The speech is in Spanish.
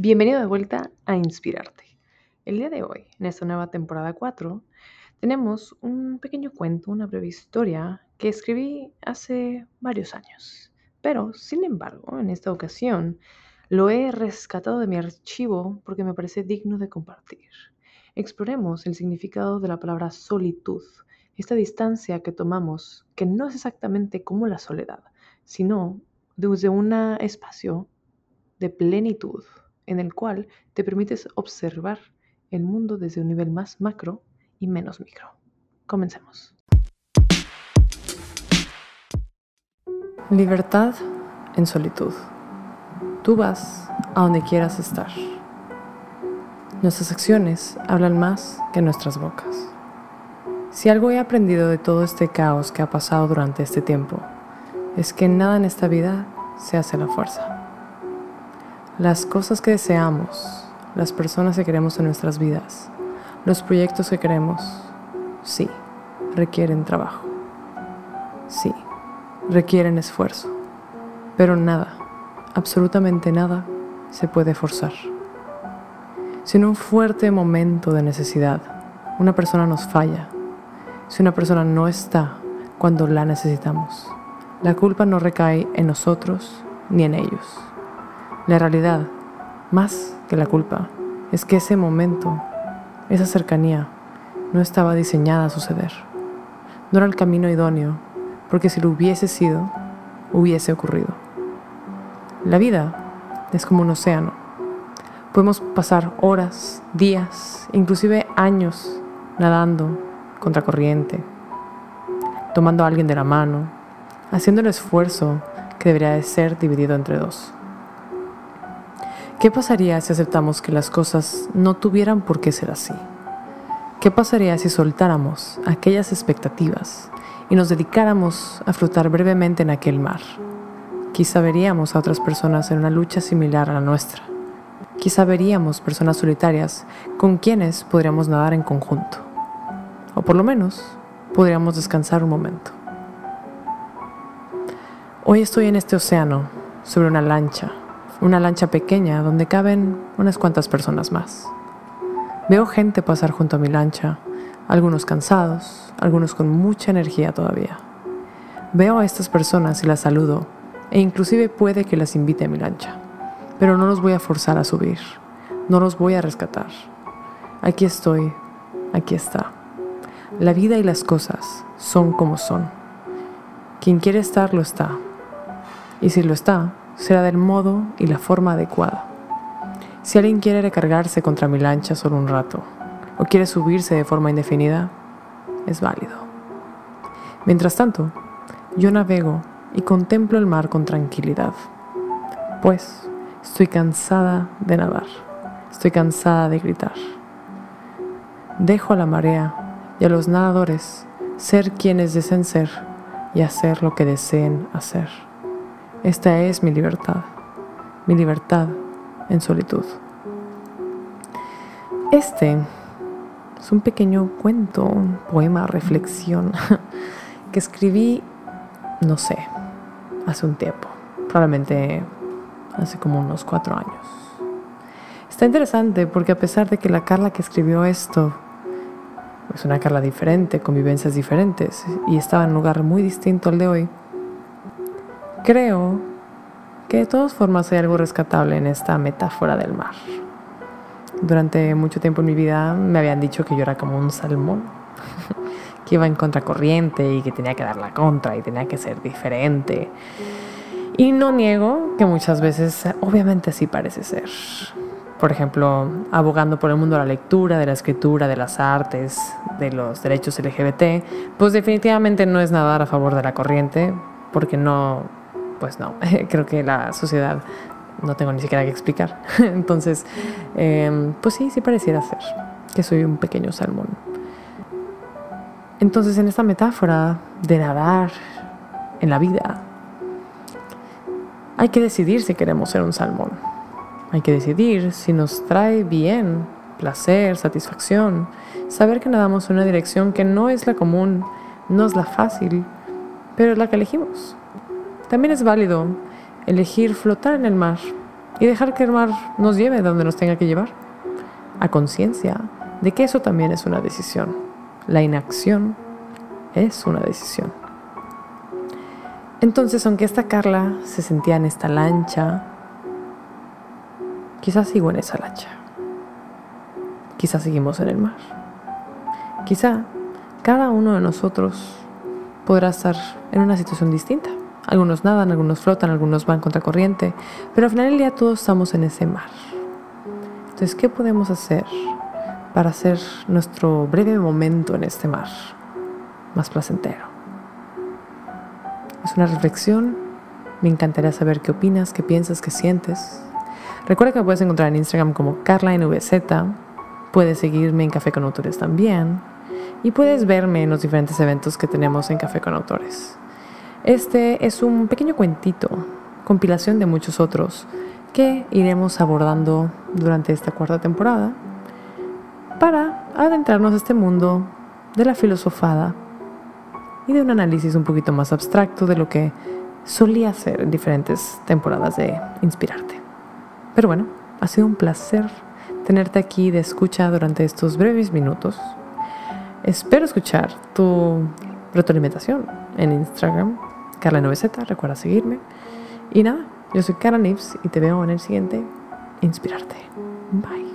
Bienvenido de vuelta a Inspirarte. El día de hoy, en esta nueva temporada 4, tenemos un pequeño cuento, una breve historia que escribí hace varios años. Pero, sin embargo, en esta ocasión lo he rescatado de mi archivo porque me parece digno de compartir. Exploremos el significado de la palabra solitud, esta distancia que tomamos, que no es exactamente como la soledad, sino desde un espacio de plenitud en el cual te permites observar el mundo desde un nivel más macro y menos micro. Comencemos. Libertad en solitud. Tú vas a donde quieras estar. Nuestras acciones hablan más que nuestras bocas. Si algo he aprendido de todo este caos que ha pasado durante este tiempo, es que nada en esta vida se hace a la fuerza. Las cosas que deseamos, las personas que queremos en nuestras vidas, los proyectos que queremos, sí, requieren trabajo. Sí, requieren esfuerzo. Pero nada, absolutamente nada, se puede forzar. Si en un fuerte momento de necesidad una persona nos falla, si una persona no está cuando la necesitamos, la culpa no recae en nosotros ni en ellos la realidad, más que la culpa, es que ese momento, esa cercanía, no estaba diseñada a suceder. No era el camino idóneo, porque si lo hubiese sido, hubiese ocurrido. La vida es como un océano. Podemos pasar horas, días, inclusive años nadando contra corriente, tomando a alguien de la mano, haciendo el esfuerzo que debería de ser dividido entre dos. ¿Qué pasaría si aceptamos que las cosas no tuvieran por qué ser así? ¿Qué pasaría si soltáramos aquellas expectativas y nos dedicáramos a flotar brevemente en aquel mar? Quizá veríamos a otras personas en una lucha similar a la nuestra. Quizá veríamos personas solitarias con quienes podríamos nadar en conjunto. O por lo menos podríamos descansar un momento. Hoy estoy en este océano, sobre una lancha, una lancha pequeña donde caben unas cuantas personas más. Veo gente pasar junto a mi lancha, algunos cansados, algunos con mucha energía todavía. Veo a estas personas y las saludo e inclusive puede que las invite a mi lancha, pero no los voy a forzar a subir, no los voy a rescatar. Aquí estoy, aquí está. La vida y las cosas son como son. Quien quiere estar lo está. Y si lo está, será del modo y la forma adecuada. Si alguien quiere recargarse contra mi lancha solo un rato o quiere subirse de forma indefinida, es válido. Mientras tanto, yo navego y contemplo el mar con tranquilidad, pues estoy cansada de nadar, estoy cansada de gritar. Dejo a la marea y a los nadadores ser quienes deseen ser y hacer lo que deseen hacer. Esta es mi libertad, mi libertad en solitud. Este es un pequeño cuento, un poema, reflexión que escribí, no sé, hace un tiempo, probablemente hace como unos cuatro años. Está interesante porque a pesar de que la Carla que escribió esto es una Carla diferente, con vivencias diferentes y estaba en un lugar muy distinto al de hoy, Creo que de todas formas hay algo rescatable en esta metáfora del mar. Durante mucho tiempo en mi vida me habían dicho que yo era como un salmón, que iba en contracorriente y que tenía que dar la contra y tenía que ser diferente. Y no niego que muchas veces obviamente así parece ser. Por ejemplo, abogando por el mundo de la lectura, de la escritura, de las artes, de los derechos LGBT, pues definitivamente no es nadar a favor de la corriente, porque no, pues no, creo que la sociedad no tengo ni siquiera que explicar. Entonces, em, pues sí, sí pareciera ser que soy un pequeño salmón. Entonces, en esta metáfora de nadar en la vida, hay que decidir si queremos ser un salmón. Hay que decidir si nos trae bien, placer, satisfacción, saber que nadamos en una dirección que no es la común, no es la fácil, pero es la que elegimos. También es válido elegir flotar en el mar y dejar que el mar nos lleve donde nos tenga que llevar, a conciencia de que eso también es una decisión. La inacción es una decisión. Entonces, aunque esta Carla se sentía en esta lancha, quizás sigo en esa lancha. Quizás seguimos en el mar. Quizá cada uno de nosotros podrá estar en una situación distinta. Algunos nadan, algunos flotan, algunos van contra corriente, pero al final del día todos estamos en ese mar. Entonces, ¿qué podemos hacer para hacer nuestro breve momento en este mar más placentero? Es una reflexión. Me encantaría saber qué opinas, qué piensas, qué sientes. Recuerda que me puedes encontrar en Instagram como CarlaNVZ. Puedes seguirme en Café con Autores también. Y puedes verme en los diferentes eventos que tenemos en Café con Autores. Este es un pequeño cuentito, compilación de muchos otros, que iremos abordando durante esta cuarta temporada para adentrarnos a este mundo de la filosofada y de un análisis un poquito más abstracto de lo que solía ser en diferentes temporadas de Inspirarte. Pero bueno, ha sido un placer tenerte aquí de escucha durante estos breves minutos. Espero escuchar tu retroalimentación en Instagram Carla 9Z, recuerda seguirme. Y nada, yo soy Carla Nips y te veo en el siguiente Inspirarte. Bye.